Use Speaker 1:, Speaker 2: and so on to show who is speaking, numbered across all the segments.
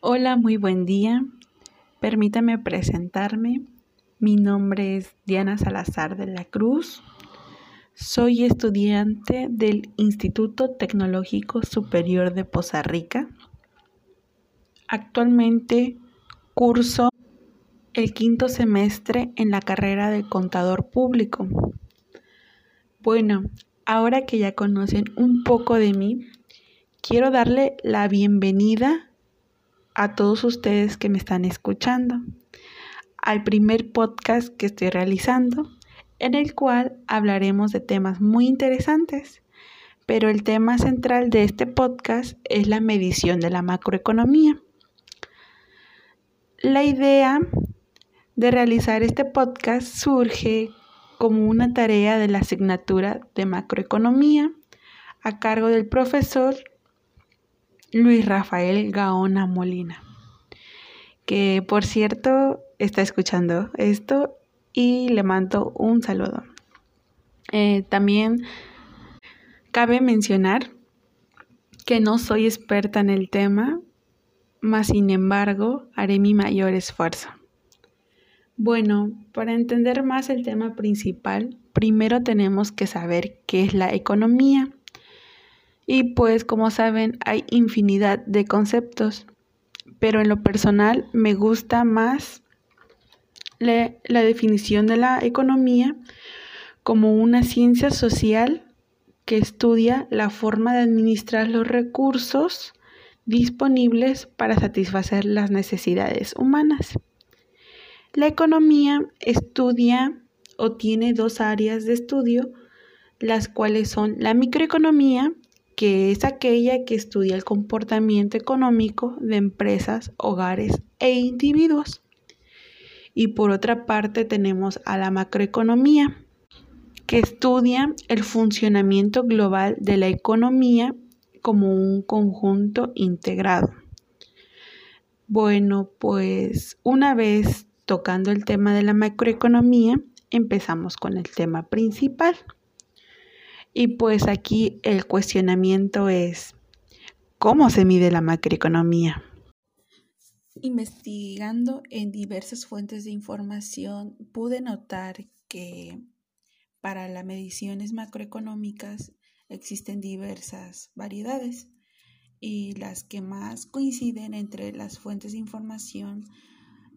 Speaker 1: Hola, muy buen día. Permítame presentarme. Mi nombre es Diana Salazar de la Cruz. Soy estudiante del Instituto Tecnológico Superior de Poza Rica. Actualmente curso el quinto semestre en la carrera de contador público. Bueno, ahora que ya conocen un poco de mí, quiero darle la bienvenida a todos ustedes que me están escuchando al primer podcast que estoy realizando, en el cual hablaremos de temas muy interesantes. Pero el tema central de este podcast es la medición de la macroeconomía. La idea de realizar este podcast surge como una tarea de la asignatura de macroeconomía a cargo del profesor Luis Rafael Gaona Molina, que por cierto está escuchando esto y le mando un saludo. Eh, también cabe mencionar que no soy experta en el tema, mas sin embargo haré mi mayor esfuerzo. Bueno, para entender más el tema principal, primero tenemos que saber qué es la economía. Y pues como saben hay infinidad de conceptos, pero en lo personal me gusta más la, la definición de la economía como una ciencia social que estudia la forma de administrar los recursos disponibles para satisfacer las necesidades humanas. La economía estudia o tiene dos áreas de estudio, las cuales son la microeconomía, que es aquella que estudia el comportamiento económico de empresas, hogares e individuos. Y por otra parte tenemos a la macroeconomía, que estudia el funcionamiento global de la economía como un conjunto integrado. Bueno, pues una vez tocando el tema de la macroeconomía, empezamos con el tema principal. Y pues aquí el cuestionamiento es, ¿cómo se mide la macroeconomía? Investigando en diversas fuentes de información, pude notar que para las mediciones macroeconómicas existen diversas variedades y las que más coinciden entre las fuentes de información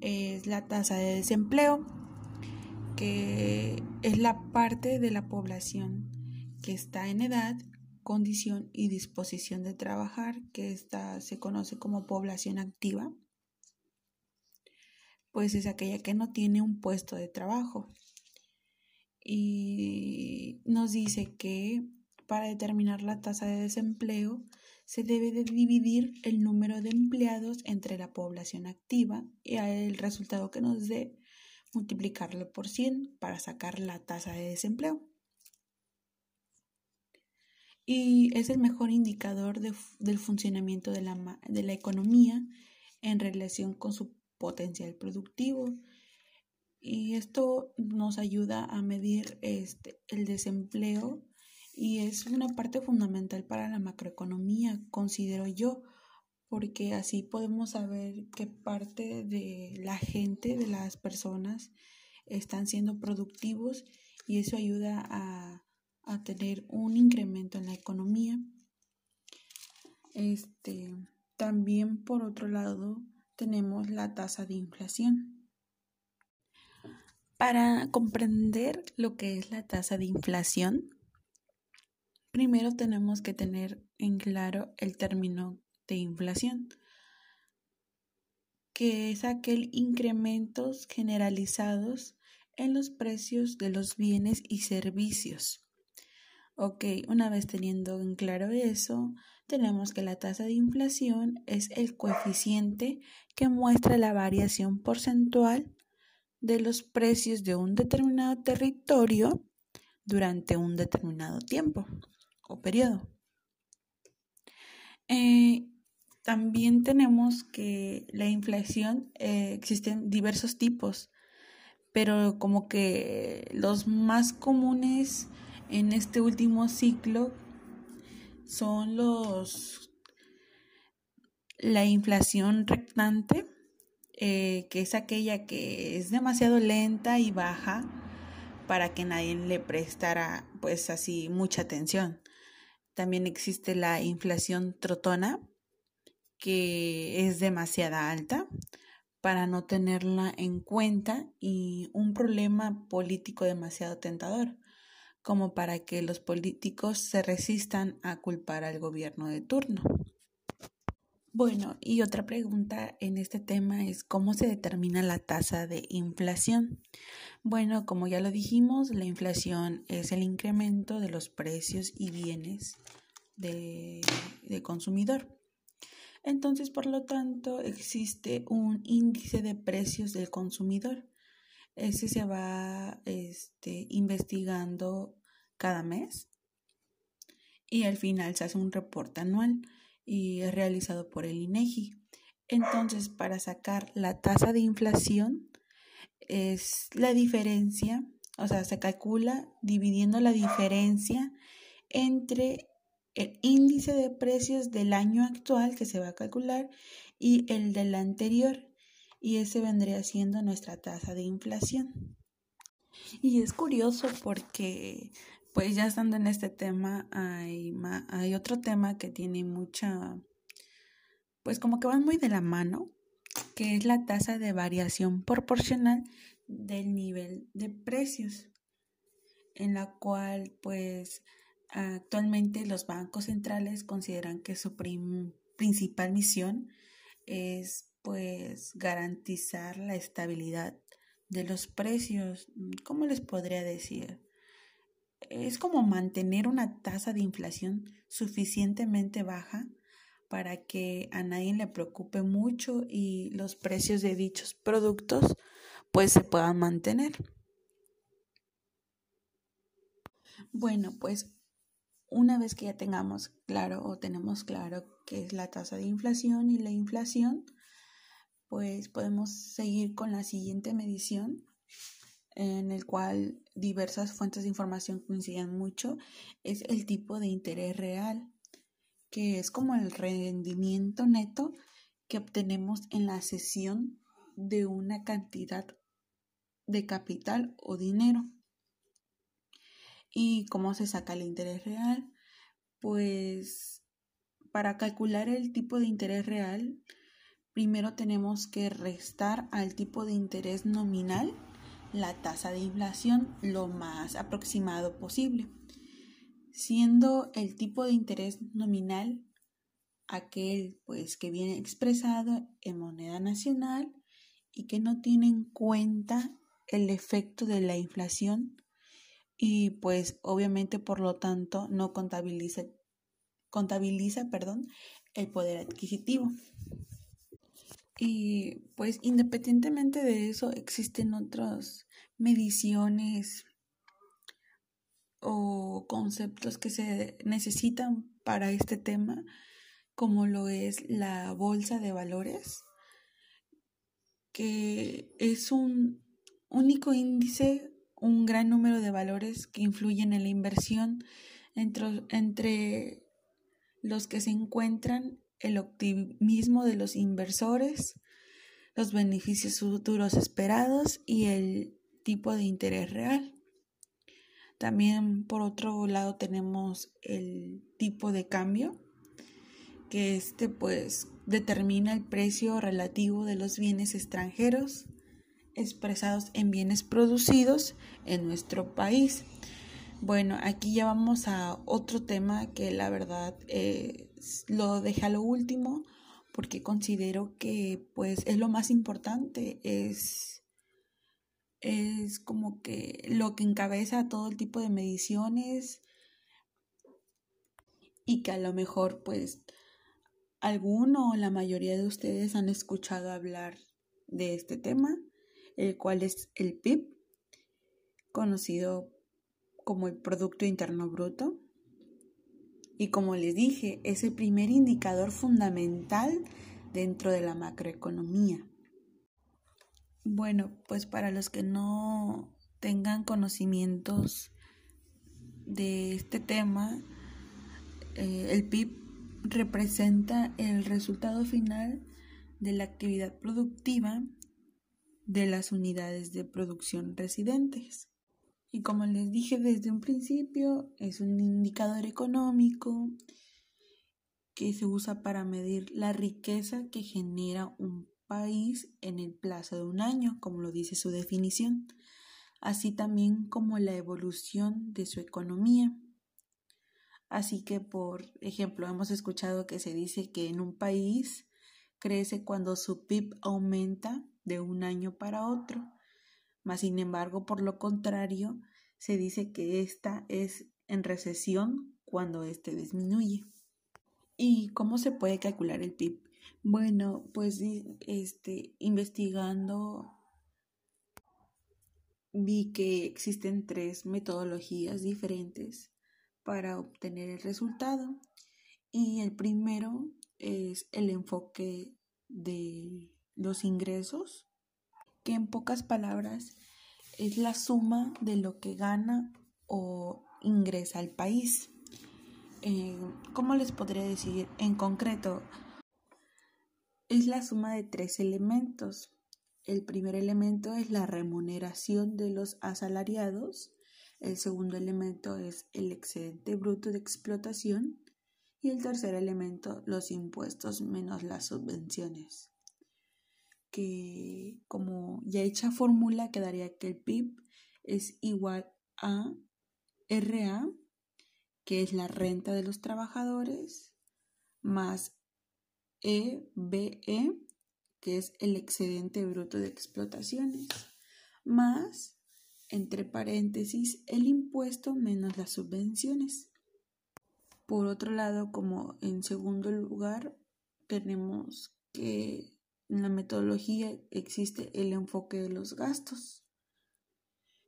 Speaker 1: es la tasa de desempleo, que es la parte de la población que está en edad, condición y disposición de trabajar, que esta se conoce como población activa, pues es aquella que no tiene un puesto de trabajo. Y nos dice que para determinar la tasa de desempleo se debe de dividir el número de empleados entre la población activa y el resultado que nos dé multiplicarlo por 100 para sacar la tasa de desempleo. Y es el mejor indicador del funcionamiento de la, de la economía en relación con su potencial productivo. Y esto nos ayuda a medir este, el desempleo y es una parte fundamental para la macroeconomía, considero yo, porque así podemos saber qué parte de la gente, de las personas, están siendo productivos y eso ayuda a, tener un incremento en la economía. Este, también por otro lado tenemos la tasa de inflación. Para comprender lo que es la tasa de inflación, Primero tenemos que tener en claro el término de inflación, que es aquel incrementos generalizados en los precios de los bienes y servicios. Ok, una vez teniendo en claro eso, tenemos que la tasa de inflación es el coeficiente que muestra la variación porcentual de los precios de un determinado territorio durante un determinado tiempo o periodo. Eh, también tenemos que la inflación eh, existen diversos tipos, pero como que los más comunes en este último ciclo son los la inflación rectante, eh, que es aquella que es demasiado lenta y baja para que nadie le prestara pues así mucha atención. También existe la inflación trotona, que es demasiada alta para no tenerla en cuenta y un problema político demasiado tentador, como para que los políticos se resistan a culpar al gobierno de turno. Bueno, y otra pregunta en este tema es cómo se determina la tasa de inflación. Bueno, como ya lo dijimos, la inflación es el incremento de los precios y bienes de, consumidor. Entonces, por lo tanto, existe un índice de precios del consumidor. Ese se va este, investigando cada mes y al final se hace un reporte anual y es realizado por el INEGI. Entonces, para sacar la tasa de inflación es la diferencia, o sea, se calcula dividiendo la diferencia entre el índice de precios del año actual que se va a calcular y el del anterior y ese vendría siendo nuestra tasa de inflación. Y es curioso porque pues ya estando en este tema, hay, hay otro tema que tiene mucha, pues como que van muy de la mano, que es la tasa de variación proporcional del nivel de precios, en la cual pues actualmente los bancos centrales consideran que su principal misión es pues garantizar la estabilidad de los precios. ¿Cómo les podría decir? es como mantener una tasa de inflación suficientemente baja para que a nadie le preocupe mucho y los precios de dichos productos pues se puedan mantener. Bueno, pues una vez que ya tengamos claro o tenemos claro qué es la tasa de inflación y la inflación, pues podemos seguir con la siguiente medición en el cual diversas fuentes de información coinciden mucho, es el tipo de interés real, que es como el rendimiento neto que obtenemos en la cesión de una cantidad de capital o dinero. ¿Y cómo se saca el interés real? Pues para calcular el tipo de interés real, primero tenemos que restar al tipo de interés nominal la tasa de inflación lo más aproximado posible, siendo el tipo de interés nominal aquel pues que viene expresado en moneda nacional y que no tiene en cuenta el efecto de la inflación y pues obviamente por lo tanto no contabiliza contabiliza perdón, el poder adquisitivo. Y pues independientemente de eso existen otras mediciones o conceptos que se necesitan para este tema, como lo es la bolsa de valores, que es un único índice, un gran número de valores que influyen en la inversión entre, entre los que se encuentran el optimismo de los inversores, los beneficios futuros esperados y el tipo de interés real. También por otro lado tenemos el tipo de cambio, que este pues determina el precio relativo de los bienes extranjeros expresados en bienes producidos en nuestro país. Bueno, aquí ya vamos a otro tema que la verdad eh, lo deja lo último porque considero que pues es lo más importante, es, es como que lo que encabeza todo el tipo de mediciones y que a lo mejor pues alguno o la mayoría de ustedes han escuchado hablar de este tema, el cual es el PIB, conocido como el Producto Interno Bruto. Y como les dije, es el primer indicador fundamental dentro de la macroeconomía. Bueno, pues para los que no tengan conocimientos de este tema, eh, el PIB representa el resultado final de la actividad productiva de las unidades de producción residentes. Y como les dije desde un principio, es un indicador económico que se usa para medir la riqueza que genera un país en el plazo de un año, como lo dice su definición, así también como la evolución de su economía. Así que, por ejemplo, hemos escuchado que se dice que en un país crece cuando su PIB aumenta de un año para otro. Mas, sin embargo, por lo contrario, se dice que esta es en recesión cuando éste disminuye. ¿Y cómo se puede calcular el PIB? Bueno, pues este, investigando vi que existen tres metodologías diferentes para obtener el resultado. Y el primero es el enfoque de los ingresos, que en pocas palabras es la suma de lo que gana o ingresa al país. Eh, ¿Cómo les podría decir? En concreto, es la suma de tres elementos. El primer elemento es la remuneración de los asalariados, el segundo elemento es el excedente bruto de explotación y el tercer elemento los impuestos menos las subvenciones que como ya hecha fórmula quedaría que el PIB es igual a RA, que es la renta de los trabajadores, más EBE, e, que es el excedente bruto de explotaciones, más, entre paréntesis, el impuesto menos las subvenciones. Por otro lado, como en segundo lugar, tenemos que en la metodología existe el enfoque de los gastos,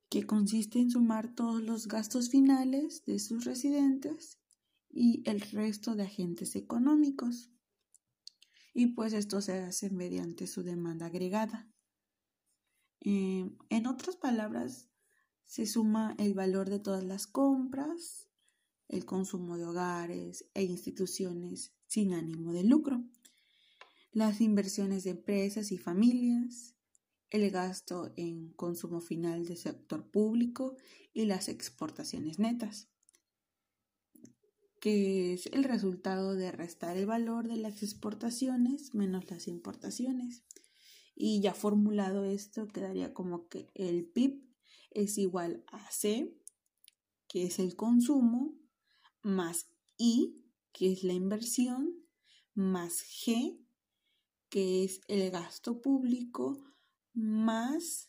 Speaker 1: que consiste en sumar todos los gastos finales de sus residentes y el resto de agentes económicos. Y pues esto se hace mediante su demanda agregada. Eh, en otras palabras, se suma el valor de todas las compras, el consumo de hogares e instituciones sin ánimo de lucro las inversiones de empresas y familias, el gasto en consumo final del sector público y las exportaciones netas, que es el resultado de restar el valor de las exportaciones menos las importaciones. Y ya formulado esto, quedaría como que el PIB es igual a C, que es el consumo, más I, que es la inversión, más G, que es el gasto público más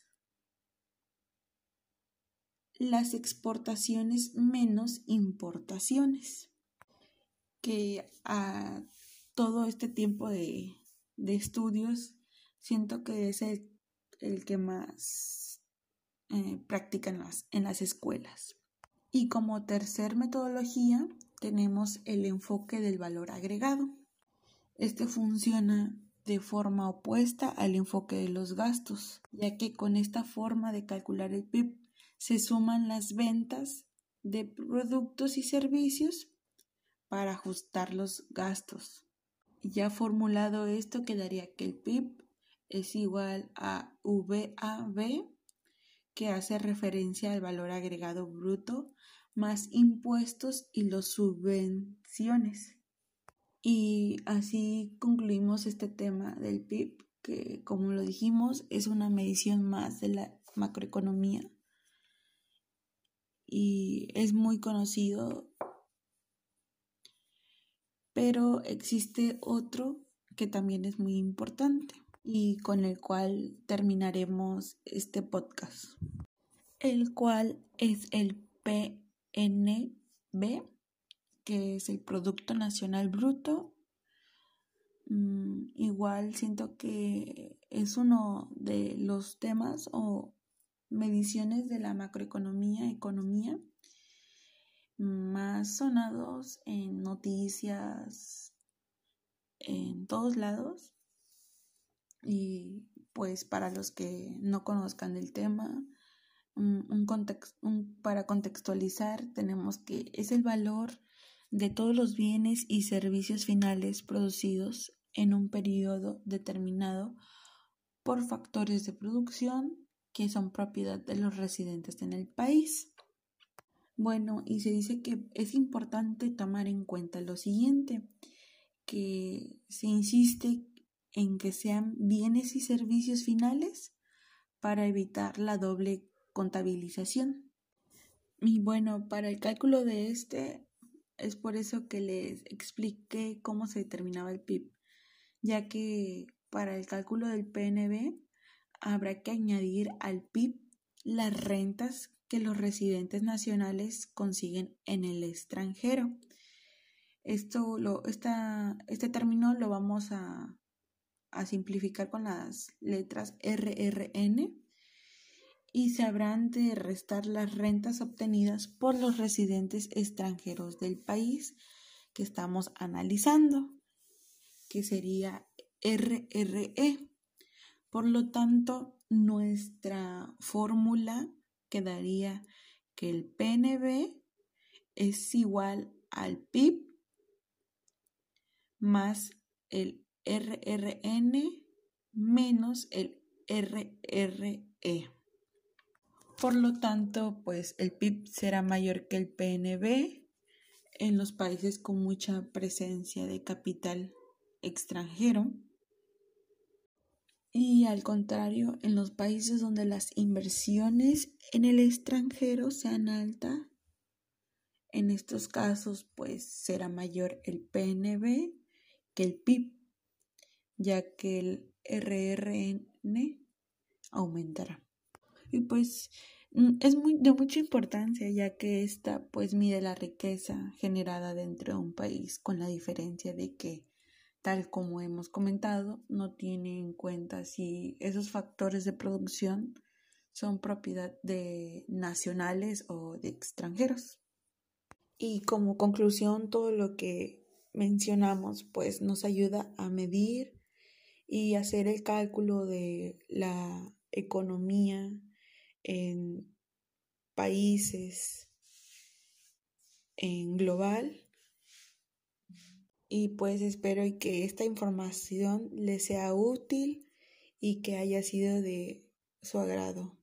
Speaker 1: las exportaciones menos importaciones, que a todo este tiempo de, estudios siento que es el, que más eh, practican las, en las escuelas. Y como tercer metodología tenemos el enfoque del valor agregado. Este funciona de forma opuesta al enfoque de los gastos, ya que con esta forma de calcular el PIB se suman las ventas de productos y servicios para ajustar los gastos. Ya formulado esto, quedaría que el PIB es igual a VAB, que hace referencia al valor agregado bruto, más impuestos y los subvenciones. Y así concluimos este tema del PIB, que como lo dijimos es una medición más de la macroeconomía. Y es muy conocido, pero existe otro que también es muy importante y con el cual terminaremos este podcast, el cual es el PNB que es el Producto Nacional Bruto. Mm, igual siento que es uno de los temas o mediciones de la macroeconomía, economía, más sonados en noticias, en todos lados. Y pues para los que no conozcan el tema, un, para contextualizar tenemos que es el valor de todos los bienes y servicios finales producidos en un periodo determinado por factores de producción que son propiedad de los residentes en el país. Bueno, y se dice que es importante tomar en cuenta lo siguiente, que se insiste en que sean bienes y servicios finales para evitar la doble contabilización. Y bueno, para el cálculo de este es por eso que les expliqué cómo se determinaba el PIB, ya que para el cálculo del PNB habrá que añadir al PIB las rentas que los residentes nacionales consiguen en el extranjero. Esto lo, este término lo vamos a, a simplificar con las letras RRN y se habrán de restar las rentas obtenidas por los residentes extranjeros del país que estamos analizando, que sería RRE. Por lo tanto, nuestra fórmula quedaría que el PNB es igual al PIB más el RRN menos el RRE. Por lo tanto, pues el PIB será mayor que el PNB en los países con mucha presencia de capital extranjero y al contrario, en los países donde las inversiones en el extranjero sean altas, en estos casos pues será mayor el PNB que el PIB, ya que el RRN aumentará. Y pues mm, es muy, de mucha importancia ya que esta pues mide la riqueza generada dentro de un país con la diferencia de que tal como hemos comentado no tiene en cuenta si esos factores de producción son propiedad de nacionales o de extranjeros. Y como conclusión todo lo que mencionamos pues nos ayuda a medir y hacer el cálculo de la economía en países en global y pues espero que esta información les sea útil y que haya sido de su agrado.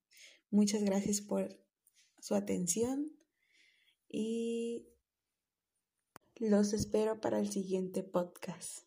Speaker 1: Muchas gracias por su atención y los espero para el siguiente podcast.